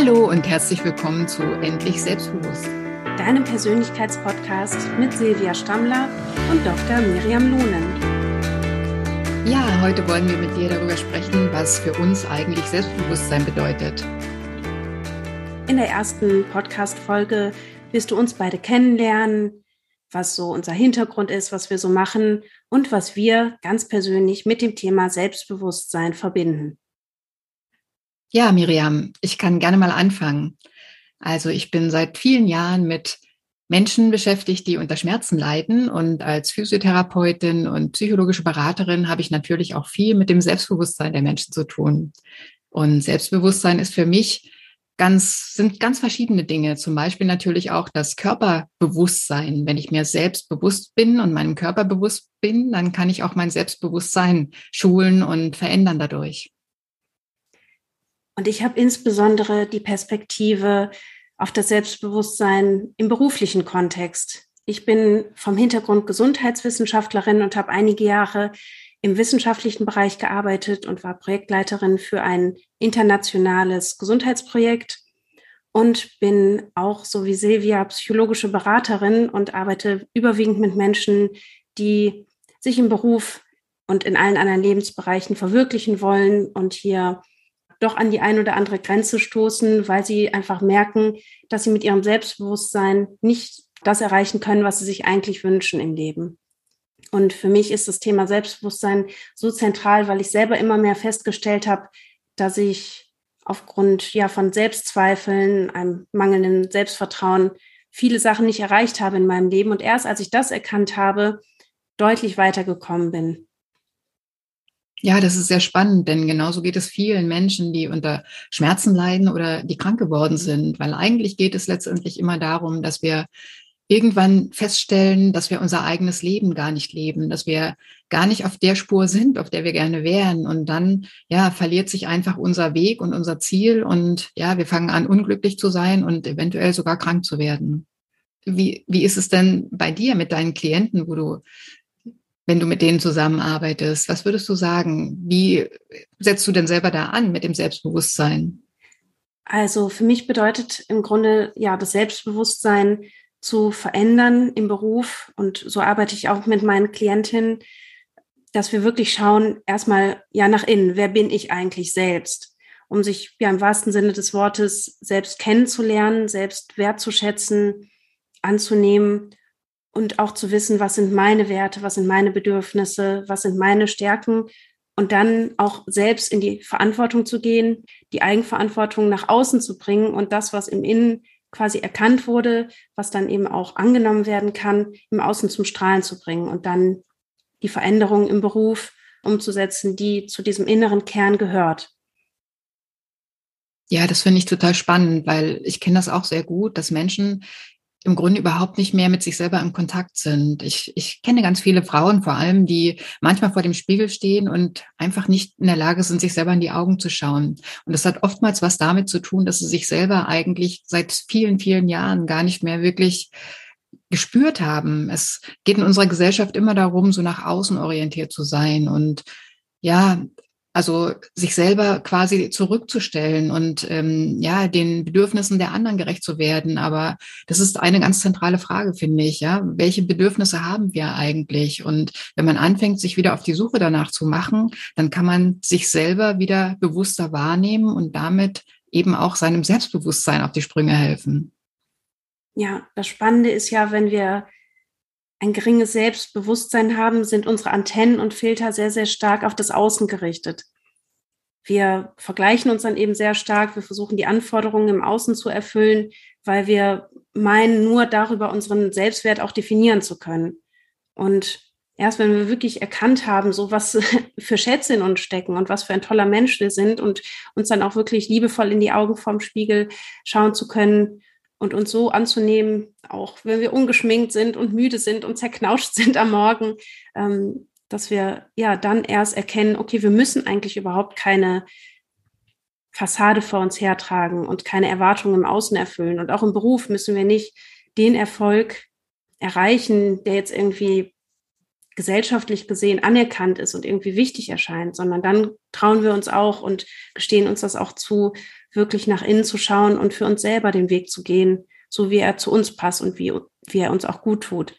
Hallo und herzlich willkommen zu Endlich Selbstbewusst. Deinem Persönlichkeitspodcast mit Silvia Stammler und Dr. Miriam Lohnen. Ja, heute wollen wir mit dir darüber sprechen, was für uns eigentlich Selbstbewusstsein bedeutet. In der ersten Podcast-Folge wirst du uns beide kennenlernen, was so unser Hintergrund ist, was wir so machen und was wir ganz persönlich mit dem Thema Selbstbewusstsein verbinden. Ja, Miriam, ich kann gerne mal anfangen. Also ich bin seit vielen Jahren mit Menschen beschäftigt, die unter Schmerzen leiden. Und als Physiotherapeutin und psychologische Beraterin habe ich natürlich auch viel mit dem Selbstbewusstsein der Menschen zu tun. Und Selbstbewusstsein ist für mich ganz, sind ganz verschiedene Dinge. Zum Beispiel natürlich auch das Körperbewusstsein. Wenn ich mir selbst bewusst bin und meinem Körper bewusst bin, dann kann ich auch mein Selbstbewusstsein schulen und verändern dadurch. Und ich habe insbesondere die Perspektive auf das Selbstbewusstsein im beruflichen Kontext. Ich bin vom Hintergrund Gesundheitswissenschaftlerin und habe einige Jahre im wissenschaftlichen Bereich gearbeitet und war Projektleiterin für ein internationales Gesundheitsprojekt und bin auch, so wie Silvia, psychologische Beraterin und arbeite überwiegend mit Menschen, die sich im Beruf und in allen anderen Lebensbereichen verwirklichen wollen und hier doch an die ein oder andere Grenze stoßen, weil sie einfach merken, dass sie mit ihrem Selbstbewusstsein nicht das erreichen können, was sie sich eigentlich wünschen im Leben. Und für mich ist das Thema Selbstbewusstsein so zentral, weil ich selber immer mehr festgestellt habe, dass ich aufgrund ja von Selbstzweifeln, einem mangelnden Selbstvertrauen viele Sachen nicht erreicht habe in meinem Leben und erst als ich das erkannt habe, deutlich weitergekommen bin. Ja, das ist sehr spannend, denn genauso geht es vielen Menschen, die unter Schmerzen leiden oder die krank geworden sind, weil eigentlich geht es letztendlich immer darum, dass wir irgendwann feststellen, dass wir unser eigenes Leben gar nicht leben, dass wir gar nicht auf der Spur sind, auf der wir gerne wären. Und dann, ja, verliert sich einfach unser Weg und unser Ziel und ja, wir fangen an, unglücklich zu sein und eventuell sogar krank zu werden. Wie, wie ist es denn bei dir mit deinen Klienten, wo du wenn du mit denen zusammenarbeitest? Was würdest du sagen? Wie setzt du denn selber da an mit dem Selbstbewusstsein? Also für mich bedeutet im Grunde ja das Selbstbewusstsein zu verändern im Beruf und so arbeite ich auch mit meinen Klientinnen, dass wir wirklich schauen, erstmal ja nach innen, wer bin ich eigentlich selbst, um sich ja im wahrsten Sinne des Wortes selbst kennenzulernen, selbst wertzuschätzen, anzunehmen und auch zu wissen, was sind meine Werte, was sind meine Bedürfnisse, was sind meine Stärken und dann auch selbst in die Verantwortung zu gehen, die Eigenverantwortung nach außen zu bringen und das, was im Innen quasi erkannt wurde, was dann eben auch angenommen werden kann, im Außen zum Strahlen zu bringen und dann die Veränderung im Beruf umzusetzen, die zu diesem inneren Kern gehört. Ja, das finde ich total spannend, weil ich kenne das auch sehr gut, dass Menschen im Grunde überhaupt nicht mehr mit sich selber im Kontakt sind. Ich, ich kenne ganz viele Frauen vor allem, die manchmal vor dem Spiegel stehen und einfach nicht in der Lage sind, sich selber in die Augen zu schauen. Und das hat oftmals was damit zu tun, dass sie sich selber eigentlich seit vielen, vielen Jahren gar nicht mehr wirklich gespürt haben. Es geht in unserer Gesellschaft immer darum, so nach außen orientiert zu sein und ja, also sich selber quasi zurückzustellen und ähm, ja, den Bedürfnissen der anderen gerecht zu werden. Aber das ist eine ganz zentrale Frage, finde ich. Ja, welche Bedürfnisse haben wir eigentlich? Und wenn man anfängt, sich wieder auf die Suche danach zu machen, dann kann man sich selber wieder bewusster wahrnehmen und damit eben auch seinem Selbstbewusstsein auf die Sprünge helfen. Ja, das Spannende ist ja, wenn wir ein geringes Selbstbewusstsein haben, sind unsere Antennen und Filter sehr, sehr stark auf das Außen gerichtet. Wir vergleichen uns dann eben sehr stark, wir versuchen die Anforderungen im Außen zu erfüllen, weil wir meinen, nur darüber unseren Selbstwert auch definieren zu können. Und erst wenn wir wirklich erkannt haben, so was für Schätze in uns stecken und was für ein toller Mensch wir sind und uns dann auch wirklich liebevoll in die Augen vorm Spiegel schauen zu können, und uns so anzunehmen, auch wenn wir ungeschminkt sind und müde sind und zerknauscht sind am Morgen, ähm, dass wir ja dann erst erkennen, okay, wir müssen eigentlich überhaupt keine Fassade vor uns hertragen und keine Erwartungen im Außen erfüllen. Und auch im Beruf müssen wir nicht den Erfolg erreichen, der jetzt irgendwie gesellschaftlich gesehen anerkannt ist und irgendwie wichtig erscheint, sondern dann trauen wir uns auch und gestehen uns das auch zu, wirklich nach innen zu schauen und für uns selber den Weg zu gehen, so wie er zu uns passt und wie, wie er uns auch gut tut.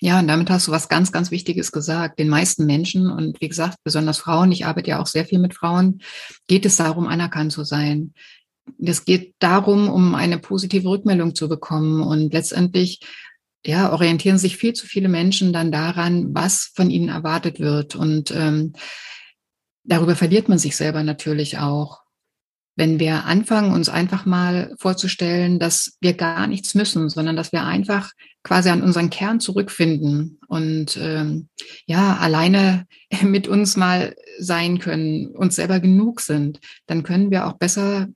Ja, und damit hast du was ganz, ganz Wichtiges gesagt. Den meisten Menschen und wie gesagt, besonders Frauen, ich arbeite ja auch sehr viel mit Frauen, geht es darum, anerkannt zu sein. Es geht darum, um eine positive Rückmeldung zu bekommen. Und letztendlich ja, orientieren sich viel zu viele Menschen dann daran, was von ihnen erwartet wird. Und ähm, darüber verliert man sich selber natürlich auch. Wenn wir anfangen, uns einfach mal vorzustellen, dass wir gar nichts müssen, sondern dass wir einfach quasi an unseren Kern zurückfinden und ähm, ja, alleine mit uns mal sein können, uns selber genug sind, dann können wir auch besser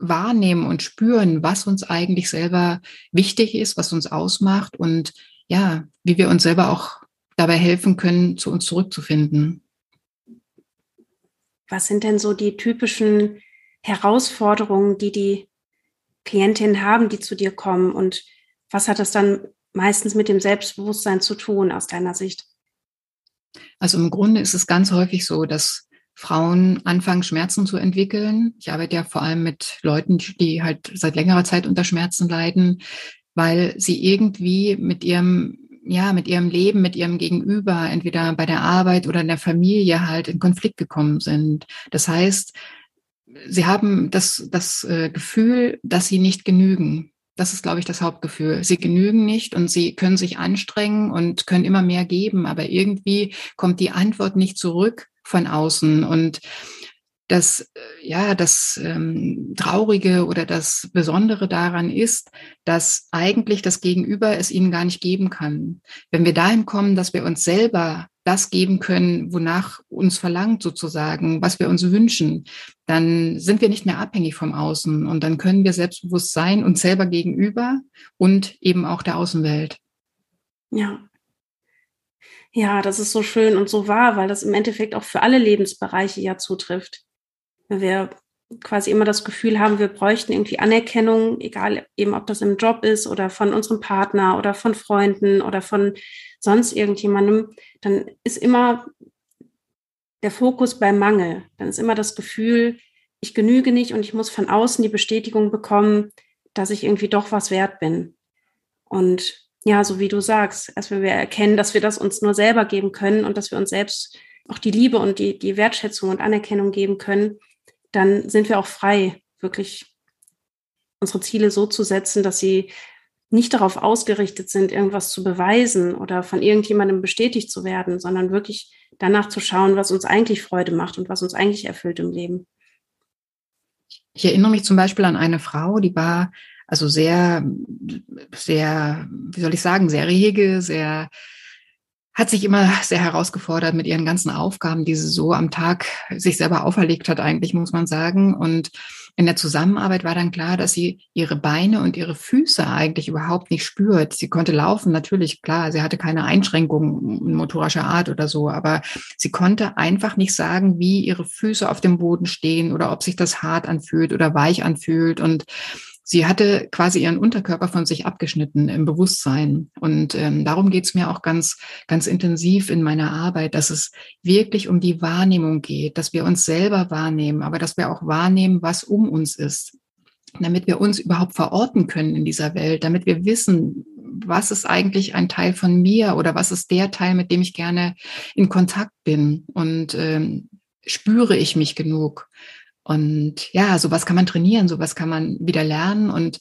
wahrnehmen und spüren, was uns eigentlich selber wichtig ist, was uns ausmacht und ja, wie wir uns selber auch dabei helfen können, zu uns zurückzufinden. Was sind denn so die typischen Herausforderungen, die die Klientinnen haben, die zu dir kommen? Und was hat das dann meistens mit dem Selbstbewusstsein zu tun aus deiner Sicht? Also im Grunde ist es ganz häufig so, dass Frauen anfangen, Schmerzen zu entwickeln. Ich arbeite ja vor allem mit Leuten, die halt seit längerer Zeit unter Schmerzen leiden, weil sie irgendwie mit ihrem ja, mit ihrem Leben, mit ihrem Gegenüber, entweder bei der Arbeit oder in der Familie halt in Konflikt gekommen sind. Das heißt, sie haben das, das äh, Gefühl, dass sie nicht genügen. Das ist, glaube ich, das Hauptgefühl. Sie genügen nicht und sie können sich anstrengen und können immer mehr geben, aber irgendwie kommt die Antwort nicht zurück von außen. Und das, äh, ja, das ähm, Traurige oder das Besondere daran ist, dass eigentlich das Gegenüber es ihnen gar nicht geben kann. Wenn wir dahin kommen, dass wir uns selber das geben können, wonach uns verlangt sozusagen, was wir uns wünschen, dann sind wir nicht mehr abhängig vom Außen und dann können wir selbstbewusst sein uns selber gegenüber und eben auch der Außenwelt. Ja, ja, das ist so schön und so wahr, weil das im Endeffekt auch für alle Lebensbereiche ja zutrifft. Wenn wir quasi immer das Gefühl haben, wir bräuchten irgendwie Anerkennung, egal eben ob das im Job ist oder von unserem Partner oder von Freunden oder von sonst irgendjemandem, dann ist immer der Fokus beim Mangel. Dann ist immer das Gefühl, ich genüge nicht und ich muss von außen die Bestätigung bekommen, dass ich irgendwie doch was wert bin. Und ja, so wie du sagst, erst wenn wir erkennen, dass wir das uns nur selber geben können und dass wir uns selbst auch die Liebe und die, die Wertschätzung und Anerkennung geben können, dann sind wir auch frei, wirklich unsere Ziele so zu setzen, dass sie nicht darauf ausgerichtet sind, irgendwas zu beweisen oder von irgendjemandem bestätigt zu werden, sondern wirklich danach zu schauen, was uns eigentlich Freude macht und was uns eigentlich erfüllt im Leben. Ich erinnere mich zum Beispiel an eine Frau, die war also sehr, sehr, wie soll ich sagen, sehr rege, sehr, hat sich immer sehr herausgefordert mit ihren ganzen Aufgaben, die sie so am Tag sich selber auferlegt hat, eigentlich, muss man sagen. Und in der Zusammenarbeit war dann klar, dass sie ihre Beine und ihre Füße eigentlich überhaupt nicht spürt. Sie konnte laufen, natürlich, klar, sie hatte keine Einschränkungen motorischer Art oder so, aber sie konnte einfach nicht sagen, wie ihre Füße auf dem Boden stehen oder ob sich das hart anfühlt oder weich anfühlt. Und sie hatte quasi ihren Unterkörper von sich abgeschnitten im Bewusstsein. Und ähm, darum geht es mir auch ganz, ganz intensiv in meiner Arbeit, dass es wirklich um die Wahrnehmung geht, dass wir uns selber wahrnehmen, aber dass wir auch wahrnehmen, was um uns ist, damit wir uns überhaupt verorten können in dieser Welt, damit wir wissen, was ist eigentlich ein Teil von mir oder was ist der Teil, mit dem ich gerne in Kontakt bin und ähm, spüre ich mich genug. Und ja, sowas kann man trainieren, sowas kann man wieder lernen und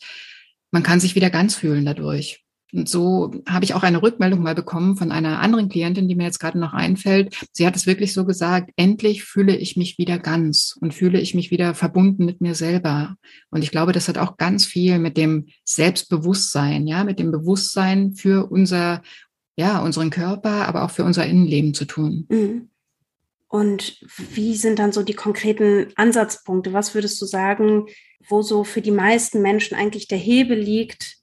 man kann sich wieder ganz fühlen dadurch. Und so habe ich auch eine Rückmeldung mal bekommen von einer anderen Klientin, die mir jetzt gerade noch einfällt. Sie hat es wirklich so gesagt, endlich fühle ich mich wieder ganz und fühle ich mich wieder verbunden mit mir selber. Und ich glaube, das hat auch ganz viel mit dem Selbstbewusstsein, ja, mit dem Bewusstsein für unser, ja, unseren Körper, aber auch für unser Innenleben zu tun. Mhm. Und wie sind dann so die konkreten Ansatzpunkte? Was würdest du sagen, wo so für die meisten Menschen eigentlich der Hebel liegt,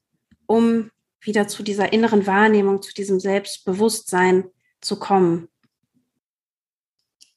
um wieder zu dieser inneren Wahrnehmung, zu diesem Selbstbewusstsein zu kommen?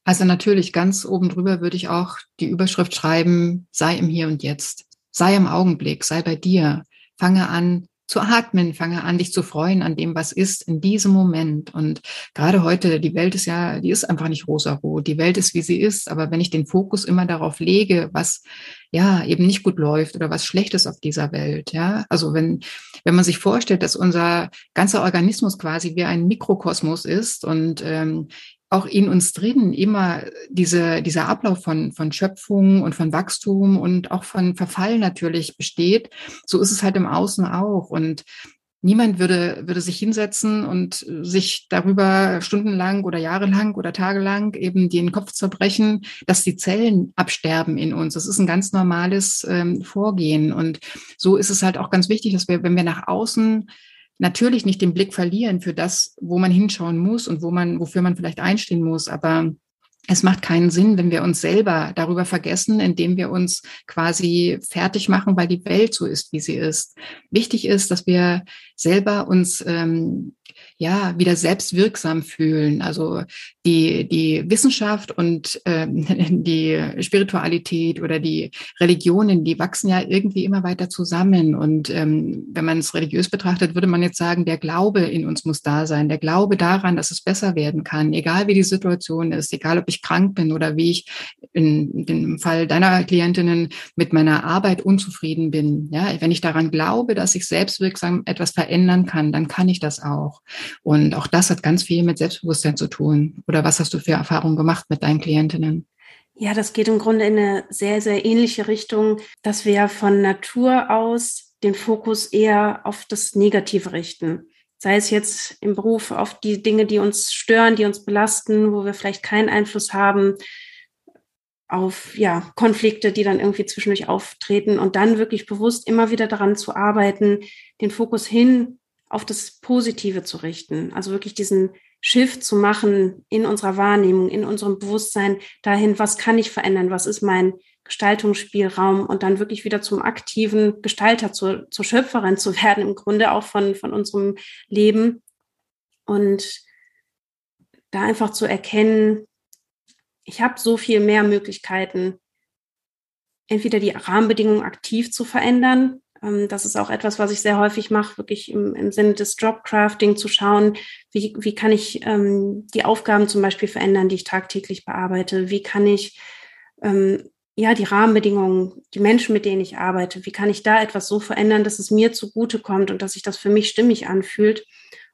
Also natürlich ganz oben drüber würde ich auch die Überschrift schreiben, sei im Hier und Jetzt, sei im Augenblick, sei bei dir, fange an, zu atmen, fange an, dich zu freuen an dem, was ist in diesem Moment. Und gerade heute, die Welt ist ja, die ist einfach nicht rosarot. Die Welt ist, wie sie ist. Aber wenn ich den Fokus immer darauf lege, was ja eben nicht gut läuft oder was schlecht ist auf dieser Welt, ja, also wenn, wenn man sich vorstellt, dass unser ganzer Organismus quasi wie ein Mikrokosmos ist und ähm, auch in uns drin immer diese, dieser Ablauf von, von Schöpfung und von Wachstum und auch von Verfall natürlich besteht. So ist es halt im Außen auch. Und niemand würde, würde sich hinsetzen und sich darüber stundenlang oder jahrelang oder tagelang eben den Kopf zerbrechen, dass die Zellen absterben in uns. Das ist ein ganz normales ähm, Vorgehen. Und so ist es halt auch ganz wichtig, dass wir, wenn wir nach außen natürlich nicht den Blick verlieren für das, wo man hinschauen muss und wo man, wofür man vielleicht einstehen muss. Aber es macht keinen Sinn, wenn wir uns selber darüber vergessen, indem wir uns quasi fertig machen, weil die Welt so ist, wie sie ist. Wichtig ist, dass wir selber uns ähm, ja wieder selbstwirksam fühlen. Also die, die Wissenschaft und ähm, die Spiritualität oder die Religionen, die wachsen ja irgendwie immer weiter zusammen. Und ähm, wenn man es religiös betrachtet, würde man jetzt sagen, der Glaube in uns muss da sein, der Glaube daran, dass es besser werden kann, egal wie die Situation ist, egal ob ich krank bin oder wie ich in dem Fall deiner Klientinnen mit meiner Arbeit unzufrieden bin. Ja, wenn ich daran glaube, dass ich selbstwirksam etwas verändern kann, dann kann ich das auch. Und auch das hat ganz viel mit Selbstbewusstsein zu tun. Oder was hast du für Erfahrungen gemacht mit deinen Klientinnen? Ja, das geht im Grunde in eine sehr, sehr ähnliche Richtung, dass wir von Natur aus den Fokus eher auf das Negative richten. Sei es jetzt im Beruf auf die Dinge, die uns stören, die uns belasten, wo wir vielleicht keinen Einfluss haben, auf ja, Konflikte, die dann irgendwie zwischendurch auftreten und dann wirklich bewusst immer wieder daran zu arbeiten, den Fokus hin auf das Positive zu richten. Also wirklich diesen Shift zu machen in unserer Wahrnehmung, in unserem Bewusstsein dahin, was kann ich verändern, was ist mein Gestaltungsspielraum und dann wirklich wieder zum aktiven Gestalter, zur, zur Schöpferin zu werden, im Grunde auch von, von unserem Leben. Und da einfach zu erkennen, ich habe so viel mehr Möglichkeiten, entweder die Rahmenbedingungen aktiv zu verändern, das ist auch etwas, was ich sehr häufig mache, wirklich im, im Sinne des Jobcrafting zu schauen, wie, wie kann ich ähm, die Aufgaben zum Beispiel verändern, die ich tagtäglich bearbeite? Wie kann ich ähm, ja die Rahmenbedingungen, die Menschen, mit denen ich arbeite, wie kann ich da etwas so verändern, dass es mir zugutekommt und dass sich das für mich stimmig anfühlt?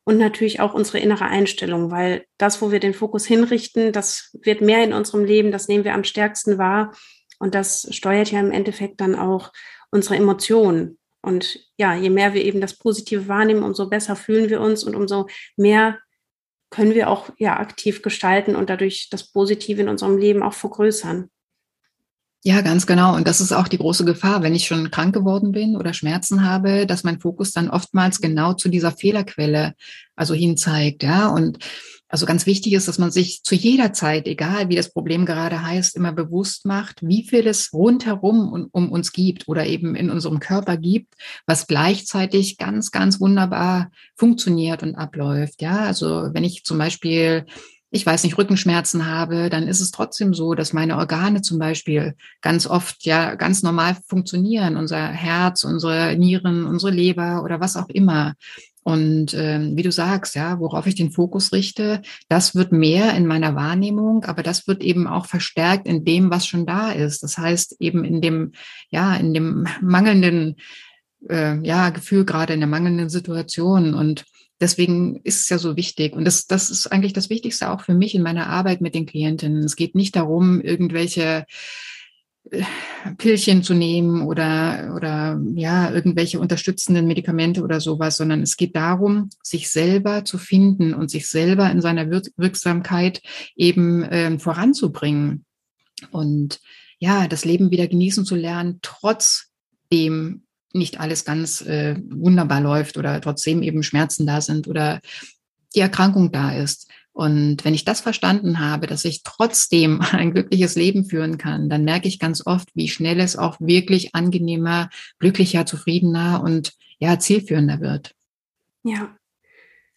Und natürlich auch unsere innere Einstellung, weil das, wo wir den Fokus hinrichten, das wird mehr in unserem Leben, das nehmen wir am stärksten wahr. Und das steuert ja im Endeffekt dann auch unsere Emotionen. Und ja, je mehr wir eben das Positive wahrnehmen, umso besser fühlen wir uns und umso mehr können wir auch ja aktiv gestalten und dadurch das Positive in unserem Leben auch vergrößern. Ja, ganz genau. Und das ist auch die große Gefahr, wenn ich schon krank geworden bin oder Schmerzen habe, dass mein Fokus dann oftmals genau zu dieser Fehlerquelle also hinzeigt, ja. Und also ganz wichtig ist, dass man sich zu jeder Zeit, egal wie das Problem gerade heißt, immer bewusst macht, wie viel es rundherum um uns gibt oder eben in unserem Körper gibt, was gleichzeitig ganz, ganz wunderbar funktioniert und abläuft. Ja, also wenn ich zum Beispiel ich weiß nicht, Rückenschmerzen habe, dann ist es trotzdem so, dass meine Organe zum Beispiel ganz oft ja ganz normal funktionieren. Unser Herz, unsere Nieren, unsere Leber oder was auch immer. Und ähm, wie du sagst, ja, worauf ich den Fokus richte, das wird mehr in meiner Wahrnehmung, aber das wird eben auch verstärkt in dem, was schon da ist. Das heißt eben in dem, ja, in dem mangelnden, äh, ja, Gefühl gerade in der mangelnden Situation. Und deswegen ist es ja so wichtig. Und das, das ist eigentlich das Wichtigste auch für mich in meiner Arbeit mit den Klientinnen. Es geht nicht darum, irgendwelche Pillchen zu nehmen oder, oder ja, irgendwelche unterstützenden Medikamente oder sowas, sondern es geht darum, sich selber zu finden und sich selber in seiner Wirksamkeit eben äh, voranzubringen. Und ja, das Leben wieder genießen zu lernen, trotzdem nicht alles ganz äh, wunderbar läuft oder trotzdem eben Schmerzen da sind oder die Erkrankung da ist. Und wenn ich das verstanden habe, dass ich trotzdem ein glückliches Leben führen kann, dann merke ich ganz oft, wie schnell es auch wirklich angenehmer, glücklicher, zufriedener und ja, zielführender wird. Ja.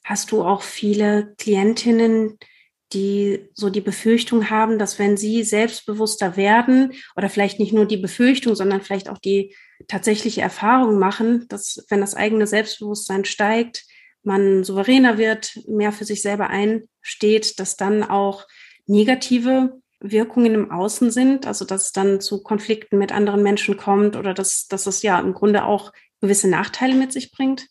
Hast du auch viele Klientinnen, die so die Befürchtung haben, dass wenn sie selbstbewusster werden oder vielleicht nicht nur die Befürchtung, sondern vielleicht auch die tatsächliche Erfahrung machen, dass wenn das eigene Selbstbewusstsein steigt, man souveräner wird, mehr für sich selber einsteht, dass dann auch negative Wirkungen im Außen sind, also dass es dann zu Konflikten mit anderen Menschen kommt oder dass, dass es ja im Grunde auch gewisse Nachteile mit sich bringt?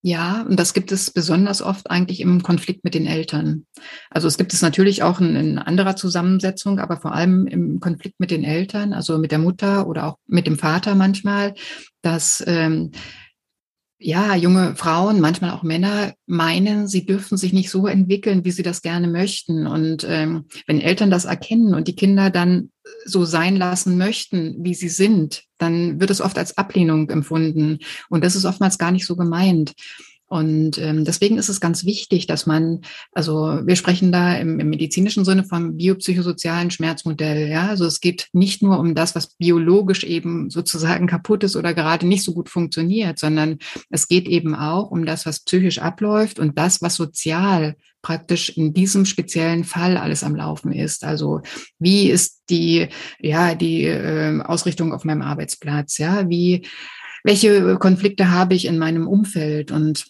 Ja, und das gibt es besonders oft eigentlich im Konflikt mit den Eltern. Also es gibt es natürlich auch in, in, anderer Zusammensetzung, aber vor allem im Konflikt mit den Eltern, also mit der Mutter oder auch mit dem Vater manchmal, dass ähm, ja, junge Frauen, manchmal auch Männer meinen, sie dürfen sich nicht so entwickeln, wie sie das gerne möchten. Und ähm, wenn Eltern das erkennen und die Kinder dann so sein lassen möchten, wie sie sind, dann wird es oft als Ablehnung empfunden. Und das ist oftmals gar nicht so gemeint. Und ähm, deswegen ist es ganz wichtig, dass man, also wir sprechen da im, im medizinischen Sinne vom biopsychosozialen Schmerzmodell. Ja, also es geht nicht nur um das, was biologisch eben sozusagen kaputt ist oder gerade nicht so gut funktioniert, sondern es geht eben auch um das, was psychisch abläuft und das, was sozial praktisch in diesem speziellen Fall alles am Laufen ist. Also wie ist die, ja, die äh, Ausrichtung auf meinem Arbeitsplatz? Ja, wie welche Konflikte habe ich in meinem Umfeld und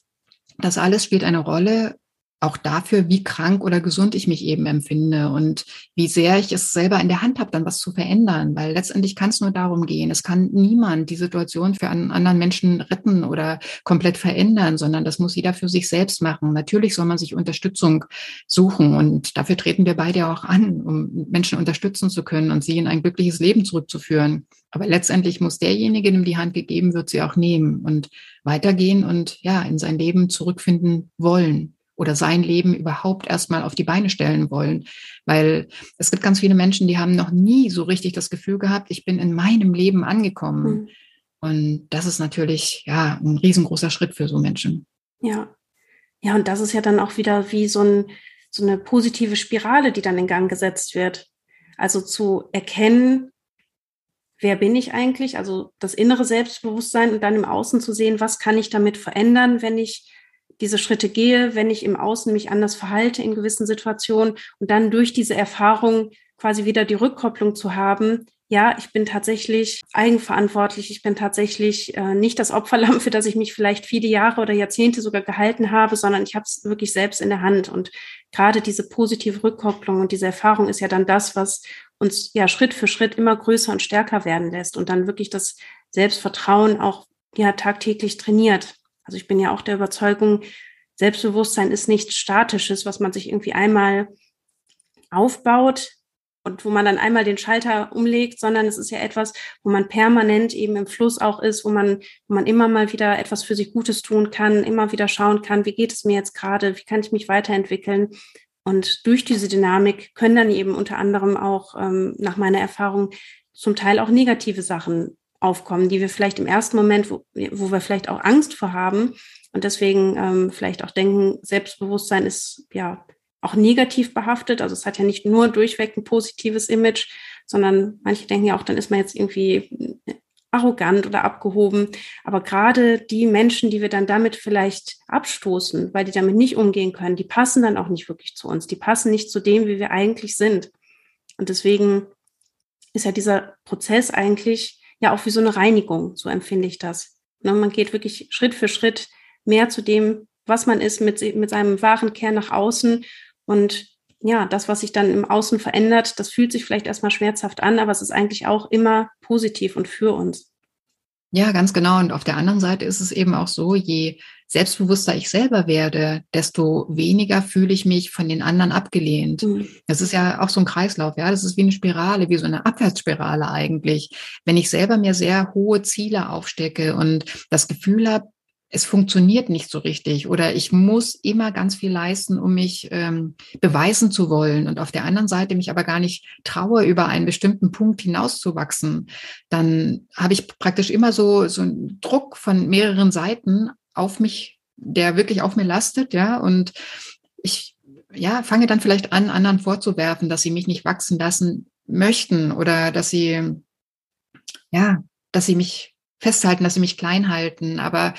das alles spielt eine Rolle, auch dafür, wie krank oder gesund ich mich eben empfinde und wie sehr ich es selber in der Hand habe, dann was zu verändern. Weil letztendlich kann es nur darum gehen. Es kann niemand die Situation für einen anderen Menschen retten oder komplett verändern, sondern das muss jeder für sich selbst machen. Natürlich soll man sich Unterstützung suchen und dafür treten wir beide auch an, um Menschen unterstützen zu können und sie in ein glückliches Leben zurückzuführen. Aber letztendlich muss derjenige, dem die Hand gegeben wird, sie auch nehmen und weitergehen und ja, in sein Leben zurückfinden wollen oder sein Leben überhaupt erstmal auf die Beine stellen wollen. Weil es gibt ganz viele Menschen, die haben noch nie so richtig das Gefühl gehabt, ich bin in meinem Leben angekommen. Mhm. Und das ist natürlich ja ein riesengroßer Schritt für so Menschen. Ja. Ja, und das ist ja dann auch wieder wie so, ein, so eine positive Spirale, die dann in Gang gesetzt wird. Also zu erkennen, wer bin ich eigentlich, also das innere Selbstbewusstsein und dann im Außen zu sehen, was kann ich damit verändern, wenn ich diese Schritte gehe, wenn ich im Außen mich anders verhalte in gewissen Situationen und dann durch diese Erfahrung quasi wieder die Rückkopplung zu haben, ja, ich bin tatsächlich eigenverantwortlich, ich bin tatsächlich äh, nicht das Opferlamm, für das ich mich vielleicht viele Jahre oder Jahrzehnte sogar gehalten habe, sondern ich habe es wirklich selbst in der Hand. Und gerade diese positive Rückkopplung und diese Erfahrung ist ja dann das, was uns ja Schritt für Schritt immer größer und stärker werden lässt und dann wirklich das Selbstvertrauen auch ja tagtäglich trainiert. Also ich bin ja auch der Überzeugung, Selbstbewusstsein ist nichts Statisches, was man sich irgendwie einmal aufbaut und wo man dann einmal den Schalter umlegt, sondern es ist ja etwas, wo man permanent eben im Fluss auch ist, wo man, wo man immer mal wieder etwas für sich Gutes tun kann, immer wieder schauen kann, wie geht es mir jetzt gerade, wie kann ich mich weiterentwickeln. Und durch diese Dynamik können dann eben unter anderem auch ähm, nach meiner Erfahrung zum Teil auch negative Sachen aufkommen, die wir vielleicht im ersten Moment, wo, wo wir vielleicht auch Angst vor haben und deswegen ähm, vielleicht auch denken, Selbstbewusstsein ist ja auch negativ behaftet. Also es hat ja nicht nur durchweg ein positives Image, sondern manche denken ja auch, dann ist man jetzt irgendwie arrogant oder abgehoben. Aber gerade die Menschen, die wir dann damit vielleicht abstoßen, weil die damit nicht umgehen können, die passen dann auch nicht wirklich zu uns. Die passen nicht zu dem, wie wir eigentlich sind. Und deswegen ist ja dieser Prozess eigentlich ja auch wie so eine Reinigung, so empfinde ich das. Ne, man geht wirklich Schritt für Schritt mehr zu dem, was man ist, mit, mit seinem wahren Kern nach außen. Und ja, das, was sich dann im Außen verändert, das fühlt sich vielleicht erstmal schmerzhaft an, aber es ist eigentlich auch immer positiv und für uns. Ja, ganz genau. Und auf der anderen Seite ist es eben auch so, je selbstbewusster ich selber werde, desto weniger fühle ich mich von den anderen abgelehnt. Mhm. Das ist ja auch so ein Kreislauf, ja. Das ist wie eine Spirale, wie so eine Abwärtsspirale eigentlich. Wenn ich selber mir sehr hohe Ziele aufstecke und das Gefühl habe, es funktioniert nicht so richtig oder ich muss immer ganz viel leisten, um mich ähm, beweisen zu wollen und auf der anderen Seite mich aber gar nicht traue, über einen bestimmten Punkt hinauszuwachsen, dann habe ich praktisch immer so, so einen Druck von mehreren Seiten auf mich, der wirklich auf mir lastet, ja, und ich ja, fange dann vielleicht an, anderen vorzuwerfen, dass sie mich nicht wachsen lassen möchten oder dass sie, ja, dass sie mich festhalten, dass sie mich klein halten. Aber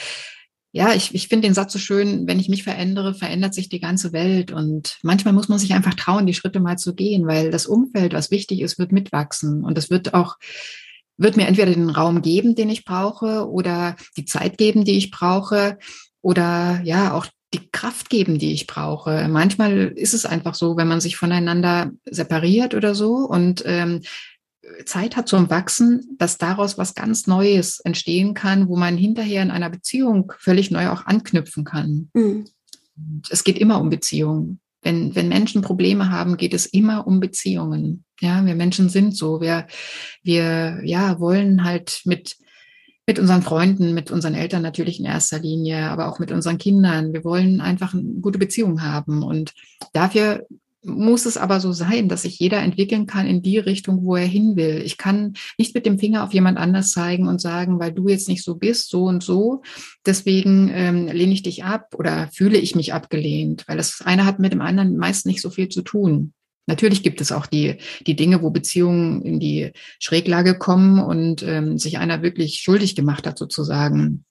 ja, ich, ich finde den Satz so schön, wenn ich mich verändere, verändert sich die ganze Welt. Und manchmal muss man sich einfach trauen, die Schritte mal zu gehen, weil das Umfeld, was wichtig ist, wird mitwachsen. Und es wird auch, wird mir entweder den Raum geben, den ich brauche, oder die Zeit geben, die ich brauche, oder ja, auch die Kraft geben, die ich brauche. Manchmal ist es einfach so, wenn man sich voneinander separiert oder so und ähm, Zeit hat zum Wachsen, dass daraus was ganz Neues entstehen kann, wo man hinterher in einer Beziehung völlig neu auch anknüpfen kann. Mhm. Es geht immer um Beziehungen. Wenn, wenn Menschen Probleme haben, geht es immer um Beziehungen. Ja, wir Menschen sind so. Wir, wir, ja, wollen halt mit, mit unseren Freunden, mit unseren Eltern natürlich in erster Linie, aber auch mit unseren Kindern. Wir wollen einfach eine gute Beziehung haben. Und dafür muss es aber so sein, dass sich jeder entwickeln kann in die Richtung, wo er hin will. Ich kann nicht mit dem Finger auf jemand anders zeigen und sagen, weil du jetzt nicht so bist, so und so, deswegen ähm, lehne ich dich ab oder fühle ich mich abgelehnt, weil das eine hat mit dem anderen meist nicht so viel zu tun. Natürlich gibt es auch die, die Dinge, wo Beziehungen in die Schräglage kommen und ähm, sich einer wirklich schuldig gemacht hat, sozusagen.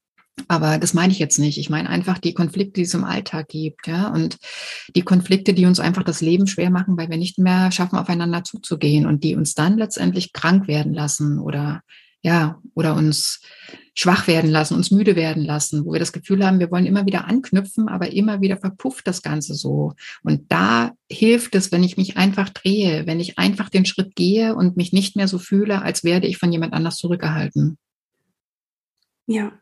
Aber das meine ich jetzt nicht. Ich meine einfach die Konflikte, die es im Alltag gibt, ja, und die Konflikte, die uns einfach das Leben schwer machen, weil wir nicht mehr schaffen, aufeinander zuzugehen und die uns dann letztendlich krank werden lassen oder ja, oder uns schwach werden lassen, uns müde werden lassen, wo wir das Gefühl haben, wir wollen immer wieder anknüpfen, aber immer wieder verpufft das Ganze so. Und da hilft es, wenn ich mich einfach drehe, wenn ich einfach den Schritt gehe und mich nicht mehr so fühle, als werde ich von jemand anders zurückgehalten. Ja,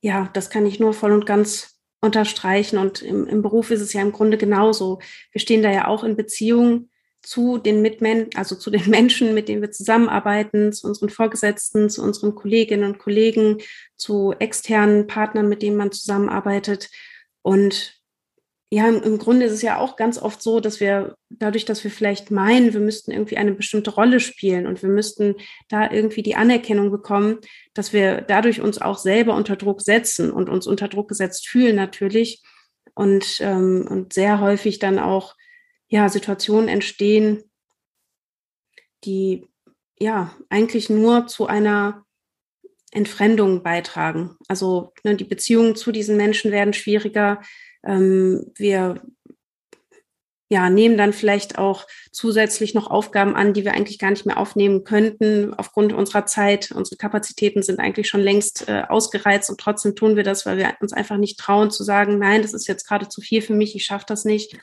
ja, das kann ich nur voll und ganz unterstreichen. Und im, im Beruf ist es ja im Grunde genauso. Wir stehen da ja auch in Beziehung zu den Mitmen also zu den Menschen, mit denen wir zusammenarbeiten, zu unseren Vorgesetzten, zu unseren Kolleginnen und Kollegen, zu externen Partnern, mit denen man zusammenarbeitet. Und ja, im, Grunde ist es ja auch ganz oft so, dass wir dadurch, dass wir vielleicht meinen, wir müssten irgendwie eine bestimmte Rolle spielen und wir müssten da irgendwie die Anerkennung bekommen, dass wir dadurch uns auch selber unter Druck setzen und uns unter Druck gesetzt fühlen natürlich und, ähm, und sehr häufig dann auch ja, Situationen entstehen, die ja eigentlich nur zu einer Entfremdung beitragen. Also ne, die Beziehungen zu diesen Menschen werden schwieriger, ähm, wir ja, nehmen dann vielleicht auch zusätzlich noch Aufgaben an, die wir eigentlich gar nicht mehr aufnehmen könnten aufgrund unserer Zeit. Unsere Kapazitäten sind eigentlich schon längst äh, ausgereizt und trotzdem tun wir das, weil wir uns einfach nicht trauen zu sagen, nein, das ist jetzt gerade zu viel für mich, ich schaffe das nicht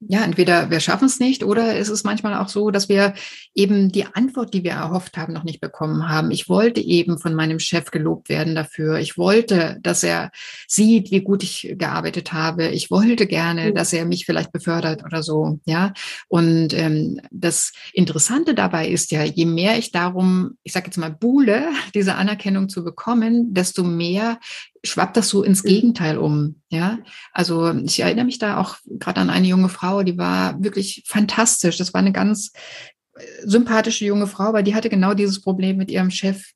ja, entweder wir schaffen es nicht oder es ist manchmal auch so, dass wir eben die Antwort, die wir erhofft haben, noch nicht bekommen haben. Ich wollte eben von meinem Chef gelobt werden dafür. Ich wollte, dass er sieht, wie gut ich gearbeitet habe. Ich wollte gerne, dass er mich vielleicht befördert oder so. Ja, und ähm, das Interessante dabei ist ja, je mehr ich darum, ich sage jetzt mal, buhle, diese Anerkennung zu bekommen, desto mehr schwappt das so ins. Gegenteil um. Ja, also ich erinnere mich da auch gerade an eine junge Frau, die war wirklich fantastisch. Das war eine ganz äh, sympathische junge Frau, weil die hatte genau dieses Problem mit ihrem Chef.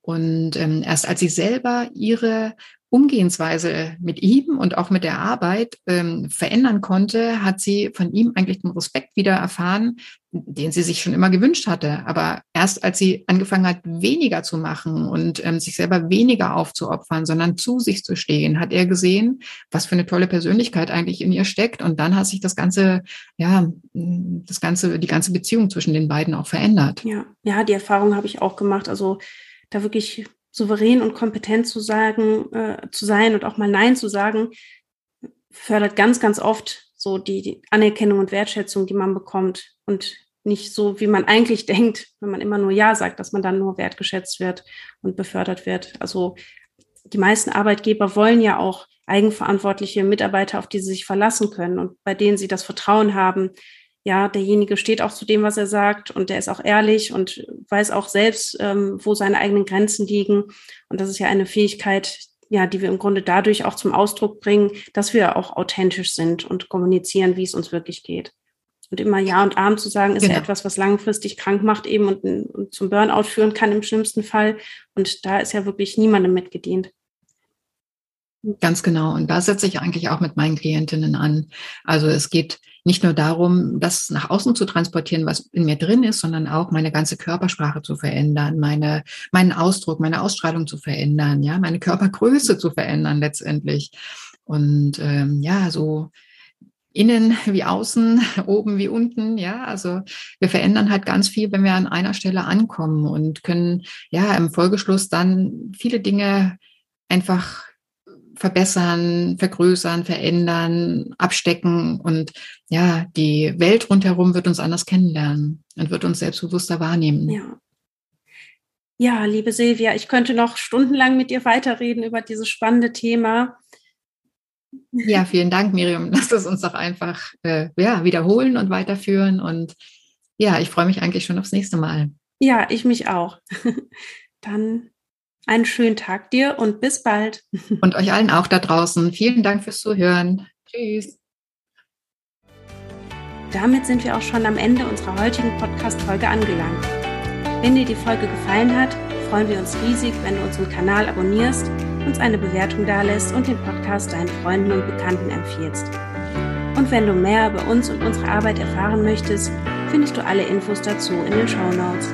Und ähm, erst als sie selber ihre Umgehensweise mit ihm und auch mit der Arbeit ähm, verändern konnte, hat sie von ihm eigentlich den Respekt wieder erfahren, den sie sich schon immer gewünscht hatte. Aber erst als sie angefangen hat, weniger zu machen und ähm, sich selber weniger aufzuopfern, sondern zu sich zu stehen, hat er gesehen, was für eine tolle Persönlichkeit eigentlich in ihr steckt. Und dann hat sich das ganze, ja, das ganze, die ganze Beziehung zwischen den beiden auch verändert. Ja, ja, die Erfahrung habe ich auch gemacht. Also da wirklich souverän und kompetent zu sagen, äh, zu sein und auch mal Nein zu sagen, fördert ganz, ganz oft so die, die Anerkennung und Wertschätzung, die man bekommt und nicht so, wie man eigentlich denkt, wenn man immer nur Ja sagt, dass man dann nur wertgeschätzt wird und befördert wird. Also die meisten Arbeitgeber wollen ja auch eigenverantwortliche Mitarbeiter, auf die sie sich verlassen können und bei denen sie das Vertrauen haben, ja, derjenige steht auch zu dem, was er sagt und der ist auch ehrlich und weiß auch selbst, ähm, wo seine eigenen Grenzen liegen. Und das ist ja eine Fähigkeit, ja, die wir im Grunde dadurch auch zum Ausdruck bringen, dass wir auch authentisch sind und kommunizieren, wie es uns wirklich geht. Und immer Ja und Arm zu sagen, ist genau. ja etwas, was langfristig krank macht eben und, und zum Burnout führen kann im schlimmsten Fall. Und da ist ja wirklich niemandem mitgedient. Ganz genau. Und da setze ich eigentlich auch mit meinen Klientinnen an. Also es geht nicht nur darum, das nach außen zu transportieren, was in mir drin ist, sondern auch meine ganze Körpersprache zu verändern, meine, meinen Ausdruck, meine Ausstrahlung zu verändern, ja, meine Körpergröße zu verändern letztendlich. Und ähm, ja, so innen wie außen, oben wie unten, ja, also wir verändern halt ganz viel, wenn wir an einer Stelle ankommen und können ja im Folgeschluss dann viele Dinge einfach verbessern, vergrößern, verändern, abstecken und ja, die Welt rundherum wird uns anders kennenlernen und wird uns selbstbewusster wahrnehmen. Ja. Ja, liebe Silvia, ich könnte noch stundenlang mit dir weiterreden über dieses spannende Thema. Ja, vielen Dank, Miriam. Lass es uns doch einfach äh, ja, wiederholen und weiterführen. Und ja, ich freue mich eigentlich schon aufs nächste Mal. Ja, ich mich auch. Dann einen schönen Tag dir und bis bald. Und euch allen auch da draußen. Vielen Dank fürs Zuhören. Tschüss. Damit sind wir auch schon am Ende unserer heutigen Podcast-Folge angelangt. Wenn dir die Folge gefallen hat, freuen wir uns riesig, wenn du unseren Kanal abonnierst, uns eine Bewertung dalässt und den Podcast deinen Freunden und Bekannten empfiehlst. Und wenn du mehr über uns und unsere Arbeit erfahren möchtest, findest du alle Infos dazu in den Show Notes.